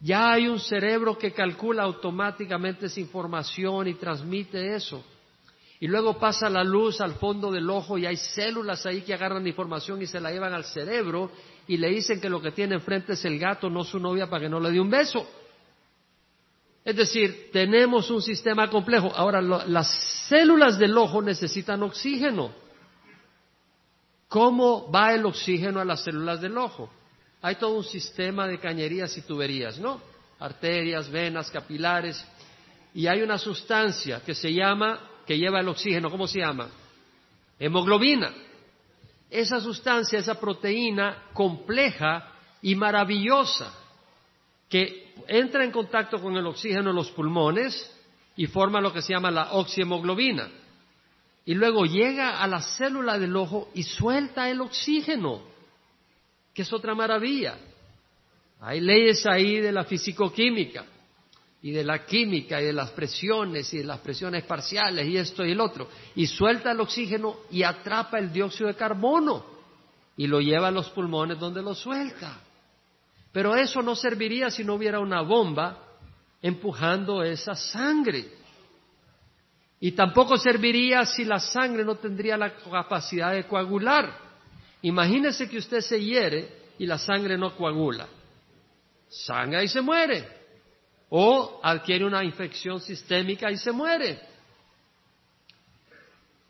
Ya hay un cerebro que calcula automáticamente esa información y transmite eso. Y luego pasa la luz al fondo del ojo y hay células ahí que agarran información y se la llevan al cerebro y le dicen que lo que tiene enfrente es el gato, no su novia, para que no le dé un beso. Es decir, tenemos un sistema complejo. Ahora, las células del ojo necesitan oxígeno. ¿Cómo va el oxígeno a las células del ojo? Hay todo un sistema de cañerías y tuberías, ¿no? Arterias, venas, capilares. Y hay una sustancia que se llama, que lleva el oxígeno, ¿cómo se llama? Hemoglobina. Esa sustancia, esa proteína compleja y maravillosa, que entra en contacto con el oxígeno en los pulmones y forma lo que se llama la oxihemoglobina. Y luego llega a la célula del ojo y suelta el oxígeno, que es otra maravilla. Hay leyes ahí de la fisicoquímica y de la química y de las presiones y de las presiones parciales y esto y el otro. Y suelta el oxígeno y atrapa el dióxido de carbono y lo lleva a los pulmones donde lo suelta. Pero eso no serviría si no hubiera una bomba empujando esa sangre. Y tampoco serviría si la sangre no tendría la capacidad de coagular. Imagínese que usted se hiere y la sangre no coagula. Sangra y se muere. O adquiere una infección sistémica y se muere.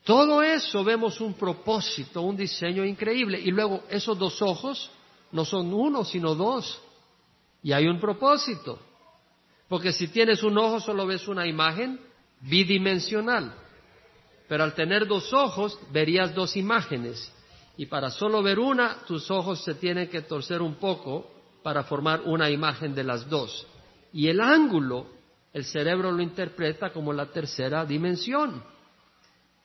Todo eso vemos un propósito, un diseño increíble. Y luego esos dos ojos no son uno, sino dos. Y hay un propósito. Porque si tienes un ojo solo ves una imagen bidimensional. Pero al tener dos ojos verías dos imágenes. Y para solo ver una, tus ojos se tienen que torcer un poco para formar una imagen de las dos. Y el ángulo, el cerebro lo interpreta como la tercera dimensión.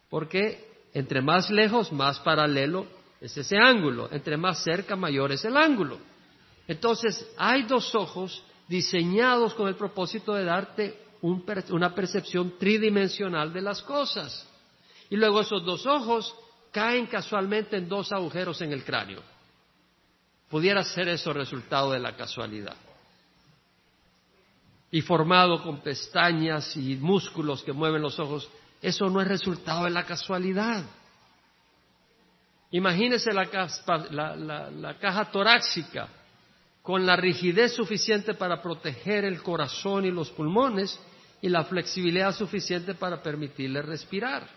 Porque entre más lejos, más paralelo es ese ángulo. Entre más cerca, mayor es el ángulo. Entonces, hay dos ojos diseñados con el propósito de darte una percepción tridimensional de las cosas. Y luego esos dos ojos caen casualmente en dos agujeros en el cráneo. Pudiera ser eso resultado de la casualidad. Y formado con pestañas y músculos que mueven los ojos, eso no es resultado de la casualidad. Imagínese la, caja torácica con la rigidez suficiente para proteger el corazón y los pulmones y la flexibilidad suficiente para permitirle respirar.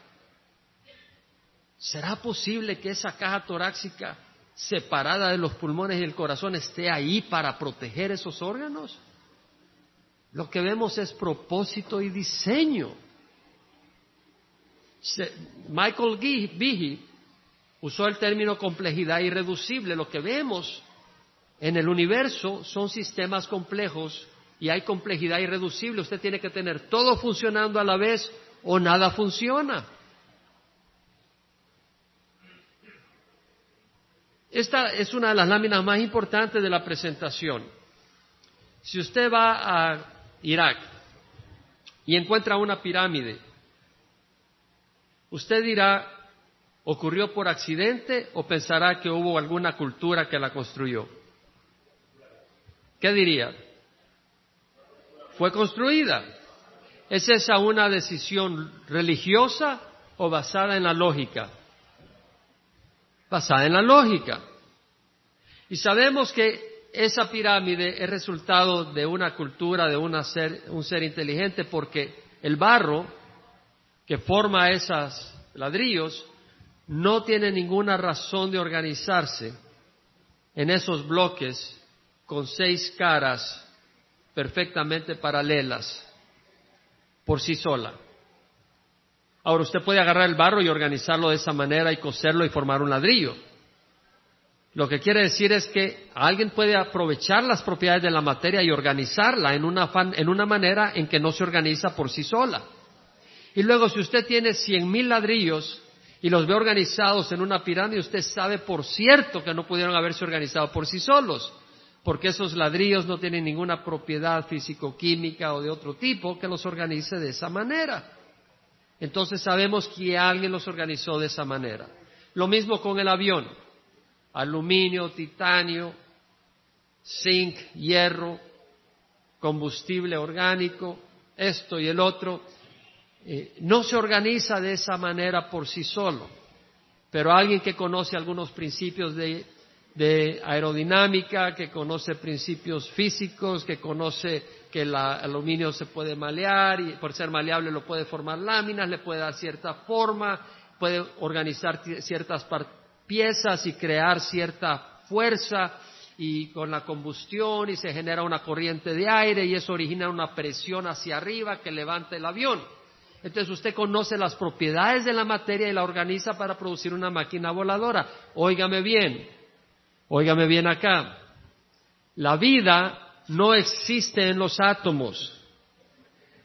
¿Será posible que esa caja torácica separada de los pulmones y el corazón esté ahí para proteger esos órganos? Lo que vemos es propósito y diseño. Michael Behe usó el término complejidad irreducible. Lo que vemos en el universo son sistemas complejos y hay complejidad irreducible. Usted tiene que tener todo funcionando a la vez o nada funciona. Esta es una de las láminas más importantes de la presentación. Si usted va a Irak y encuentra una pirámide, usted dirá, ¿ocurrió por accidente o pensará que hubo alguna cultura que la construyó? ¿Qué diría? Fue construida. ¿Es esa una decisión religiosa o basada en la lógica? Basada en la lógica. Y sabemos que esa pirámide es resultado de una cultura, de un ser inteligente, porque el barro que forma esos ladrillos no tiene ninguna razón de organizarse en esos bloques con seis caras perfectamente paralelas por sí sola. Ahora usted puede agarrar el barro y organizarlo de esa manera y coserlo y formar un ladrillo. Lo que quiere decir es que alguien puede aprovechar las propiedades de la materia y organizarla en una, en una manera en que no se organiza por sí sola. Y luego si usted tiene cien mil ladrillos y los ve organizados en una pirámide, usted sabe por cierto que no pudieron haberse organizado por sí solos porque esos ladrillos no tienen ninguna propiedad físico-química o de otro tipo que los organice de esa manera. Entonces sabemos que alguien los organizó de esa manera. Lo mismo con el avión. Aluminio, titanio, zinc, hierro, combustible orgánico, esto y el otro. Eh, no se organiza de esa manera por sí solo. Pero alguien que conoce algunos principios de aerodinámica, que conoce principios físicos, que conoce que el aluminio se puede malear y por ser maleable lo puede formar láminas, le puede dar cierta forma, puede organizar ciertas piezas y crear cierta fuerza y con la combustión y se genera una corriente de aire y eso origina una presión hacia arriba que levanta el avión. Entonces usted conoce las propiedades de la materia y la organiza para producir una máquina voladora. Óigame bien, Óigame bien acá. La vida no existe en los átomos.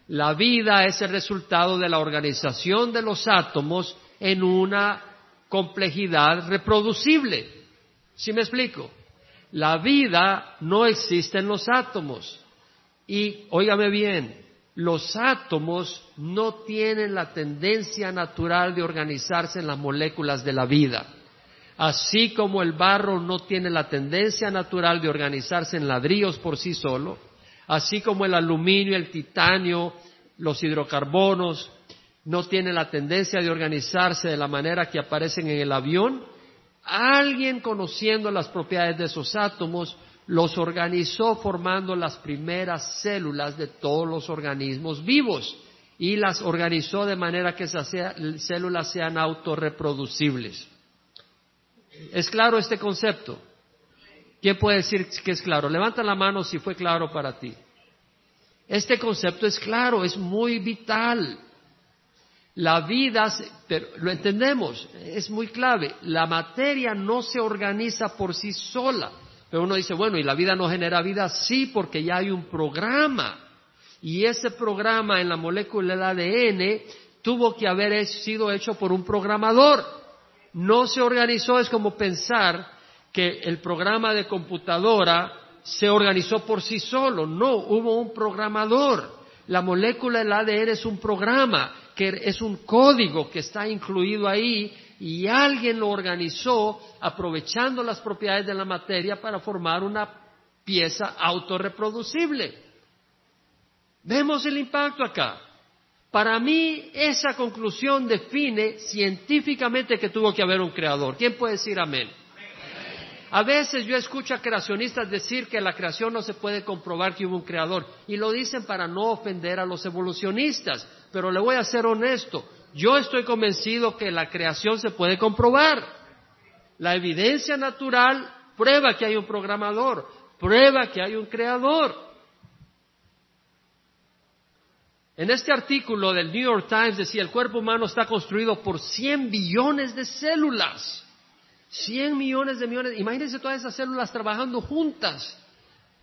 La vida es el resultado de la organización de los átomos en una complejidad reproducible. ¿Sí me explico? La vida no existe en los átomos. Y, óigame bien, los átomos no tienen la tendencia natural de organizarse en las moléculas de la vida. Así como el barro no tiene la tendencia natural de organizarse en ladrillos por sí solo, así como el aluminio, el titanio, los hidrocarbonos, no tienen la tendencia de organizarse de la manera que aparecen en el avión, alguien conociendo las propiedades de esos átomos los organizó formando las primeras células de todos los organismos vivos y las organizó de manera que esas células sean autorreproducibles. ¿Es claro este concepto? ¿Quién puede decir que es claro? Levanta la mano si fue claro para ti. Este concepto es claro, es muy vital. La vida, pero lo entendemos, es muy clave. La materia no se organiza por sí sola. Pero uno dice, bueno, ¿y la vida no genera vida? Sí, porque ya hay un programa. Y ese programa en la molécula del ADN tuvo que haber sido hecho por un programador. No se organizó, es como pensar que el programa de computadora se organizó por sí solo. No, hubo un programador. La molécula del ADN es un programa, es un código que está incluido ahí y alguien lo organizó aprovechando las propiedades de la materia para formar una pieza autorreproducible. Vemos el impacto acá. Para mí esa conclusión define científicamente que tuvo que haber un creador. ¿Quién puede decir amén? A veces yo escucho a creacionistas decir que la creación no se puede comprobar que hubo un creador y lo dicen para no ofender a los evolucionistas, pero le voy a ser honesto, yo estoy convencido que la creación se puede comprobar. La evidencia natural prueba que hay un programador, prueba que hay un creador. En este artículo del New York Times decía, el cuerpo humano está construido por 100 billones de células. 100 millones de millones, imagínense todas esas células trabajando juntas.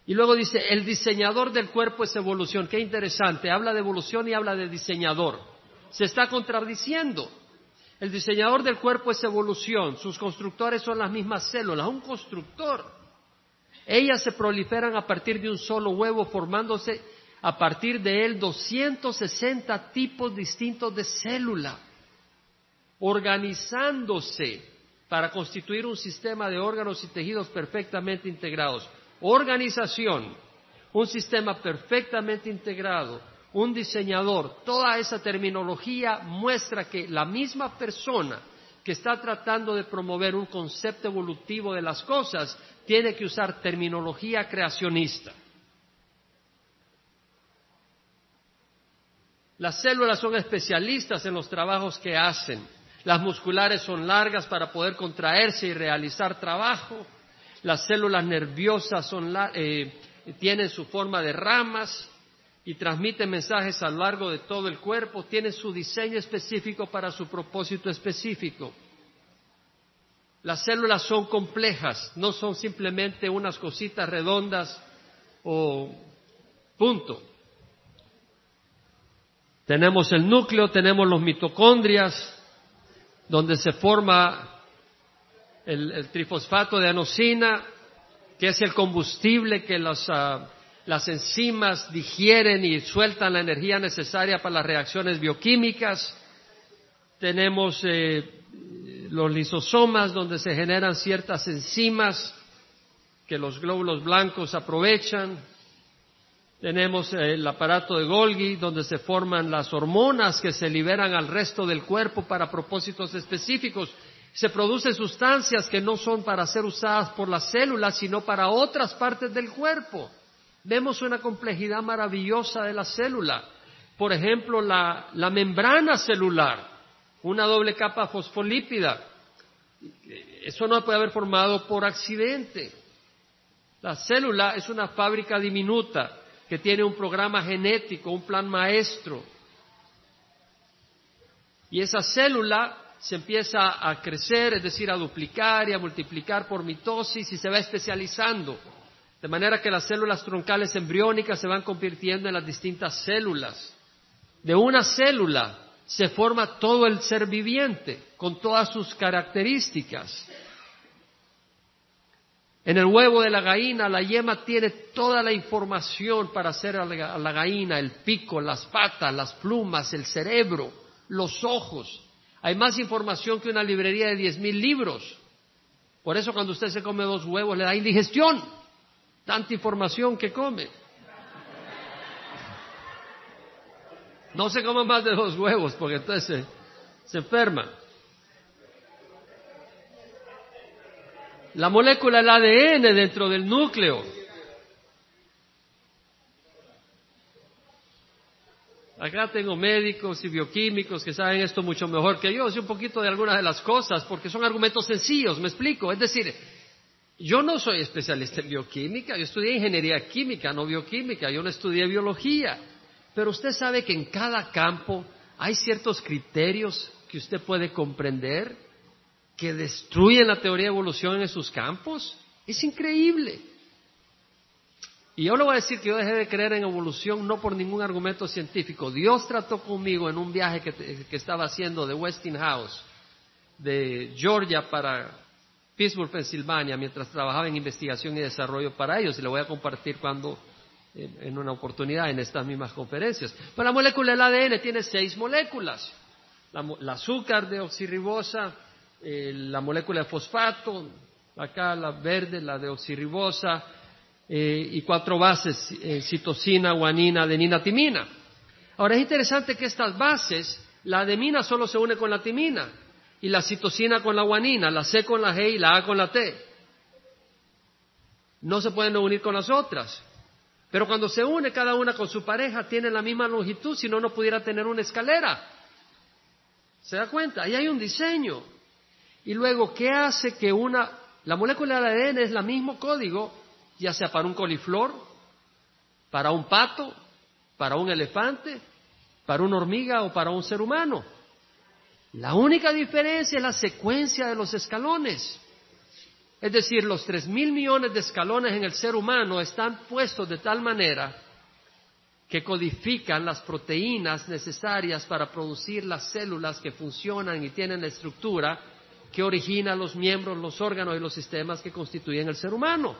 Y luego dice, el diseñador del cuerpo es evolución. Qué interesante, habla de evolución y habla de diseñador. Se está contradiciendo. El diseñador del cuerpo es evolución, sus constructores son las mismas células, un constructor. Ellas se proliferan a partir de un solo huevo, formándose a partir de él 260 tipos distintos de célula, organizándose para constituir un sistema de órganos y tejidos perfectamente integrados. Organización, un sistema perfectamente integrado, un diseñador, toda esa terminología muestra que la misma persona que está tratando de promover un concepto evolutivo de las cosas tiene que usar terminología creacionista. Las células son especialistas en los trabajos que hacen las musculares son largas para poder contraerse y realizar trabajo. Las células nerviosas eh, tienen su forma de ramas y transmiten mensajes a lo largo de todo el cuerpo. Tienen su diseño específico para su propósito específico. Las células son complejas, no son simplemente unas cositas redondas o punto. Tenemos el núcleo, tenemos los mitocondrias, donde se forma el, trifosfato de anosina, que es el combustible que ah, las enzimas digieren y sueltan la energía necesaria para las reacciones bioquímicas. Tenemos eh, los lisosomas, donde se generan ciertas enzimas que los glóbulos blancos aprovechan. Tenemos eh, el aparato de Golgi, donde se forman las hormonas que se liberan al resto del cuerpo para propósitos específicos. Se producen sustancias que no son para ser usadas por las células, sino para otras partes del cuerpo. Vemos una complejidad maravillosa de la célula. Por ejemplo, la, la membrana celular, una doble capa fosfolípida. Eso no puede haber formado por accidente. La célula es una fábrica diminuta que tiene un programa genético, un plan maestro. Y esa célula se empieza a crecer, es decir, a duplicar y a multiplicar por mitosis y se va especializando. De manera que las células troncales embriónicas se van convirtiendo en las distintas células. De una célula se forma todo el ser viviente, con todas sus características. En el huevo de la gallina, la yema tiene toda la información para hacer a la, gallina, el pico, las patas, las plumas, el cerebro, los ojos. Hay más información que una librería de diez mil libros. Por eso cuando usted se come dos huevos le da indigestión. Tanta información que come. No se come más de dos huevos porque entonces se, se enferma. La molécula, el ADN dentro del núcleo, Acá tengo médicos y bioquímicos que saben esto mucho mejor que yo, sé un poquito de algunas de las cosas, porque son argumentos sencillos, me explico. Es decir, yo no soy especialista en bioquímica, yo estudié ingeniería química, no bioquímica, yo no estudié biología, pero usted sabe que en cada campo hay ciertos criterios que usted puede comprender que destruyen la teoría de evolución en sus campos. Es increíble. Y yo le voy a decir que yo dejé de creer en evolución no por ningún argumento científico. Dios trató conmigo en un viaje que, estaba haciendo de Westinghouse, de Georgia para Pittsburgh, Pensilvania, mientras trabajaba en investigación y desarrollo para ellos. Y le voy a compartir cuando, en, una oportunidad, en estas mismas conferencias. Pero la molécula del ADN tiene seis moléculas. La, azúcar de oxirribosa, eh, la molécula de fosfato, acá la verde, la de oxirribosa, eh, y cuatro bases, eh, citosina, guanina, adenina, timina. Ahora es interesante que estas bases, la ademina solo se une con la timina y la citosina con la guanina, la C con la G y la A con la T. No se pueden unir con las otras. Pero cuando se une cada una con su pareja, tiene la misma longitud, si no, no pudiera tener una escalera. ¿Se da cuenta? Ahí hay un diseño. Y luego, ¿qué hace que una... La molécula del ADN es el mismo código, ya sea para un coliflor, para un pato, para un elefante, para una hormiga o para un ser humano. La única diferencia es la secuencia de los escalones. Es decir, los tres mil millones de escalones en el ser humano están puestos de tal manera que codifican las proteínas necesarias para producir las células que funcionan y tienen la estructura que origina los miembros, los órganos y los sistemas que constituyen el ser humano.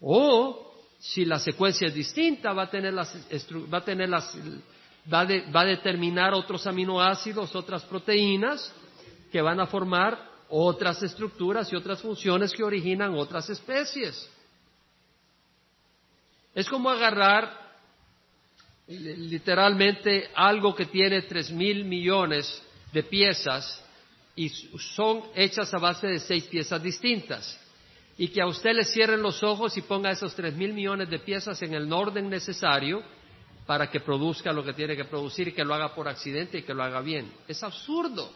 O si la secuencia es distinta, va a tener las, va a tener las, va, va a determinar otros aminoácidos, otras proteínas que van a formar otras estructuras y otras funciones que originan otras especies. Es como agarrar literalmente algo que tiene tres mil millones de piezas y son hechas a base de seis piezas distintas y que a usted le cierren los ojos y ponga esos tres mil millones de piezas en el orden necesario para que produzca lo que tiene que producir y que lo haga por accidente y que lo haga bien. Es absurdo.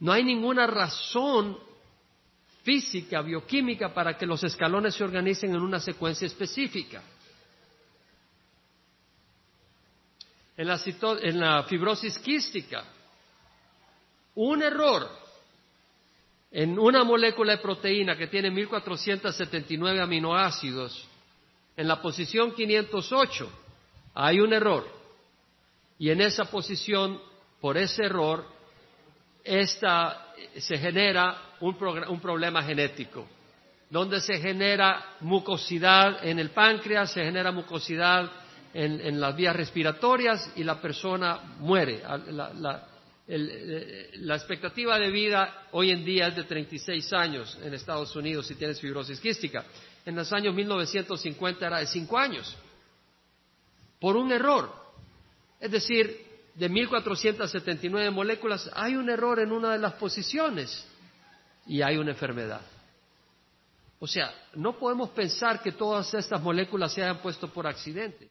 No hay ninguna razón física, bioquímica, para que los escalones se organicen en una secuencia específica. En la, en la fibrosis quística, un error en una molécula de proteína que tiene 1479 aminoácidos, en la posición 508 hay un error. Y en esa posición, por ese error, esta, se genera un, un problema genético, donde se genera mucosidad en el páncreas, se genera mucosidad en, en las vías respiratorias y la persona muere. Eh, la expectativa de vida hoy en día es de 36 años en Estados Unidos si tienes fibrosis quística. En los años 1950 era de 5 años. Por un error. Es decir, de 1479 moléculas hay un error en una de las posiciones y hay una enfermedad. O sea, no podemos pensar que todas estas moléculas se hayan puesto por accidente.